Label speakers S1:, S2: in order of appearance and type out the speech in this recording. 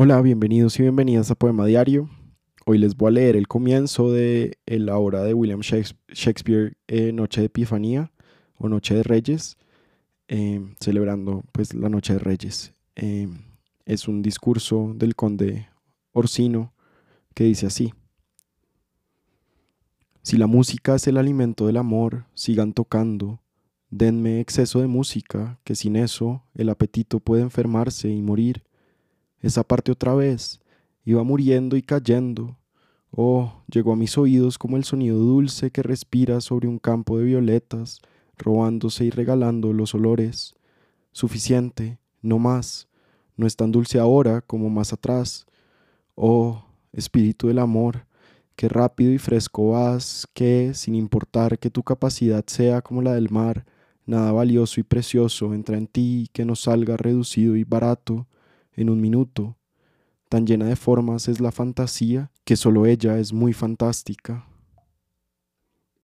S1: Hola, bienvenidos y bienvenidas a Poema Diario. Hoy les voy a leer el comienzo de la obra de William Shakespeare, eh, Noche de Epifanía o Noche de Reyes, em, celebrando pues la Noche de Reyes. Es un discurso del conde Orsino que dice así. Si la música es el alimento del amor, sigan tocando. Denme exceso de música, que sin eso el apetito puede enfermarse y morir. Esa parte otra vez iba muriendo y cayendo. Oh, llegó a mis oídos como el sonido dulce que respira sobre un campo de violetas, robándose y regalando los olores. Suficiente, no más. No es tan dulce ahora como más atrás. Oh, espíritu del amor, qué rápido y fresco vas, que, sin importar que tu capacidad sea como la del mar, nada valioso y precioso entra en ti que no salga reducido y barato en un minuto. Tan llena de formas es la fantasía que solo ella es muy fantástica.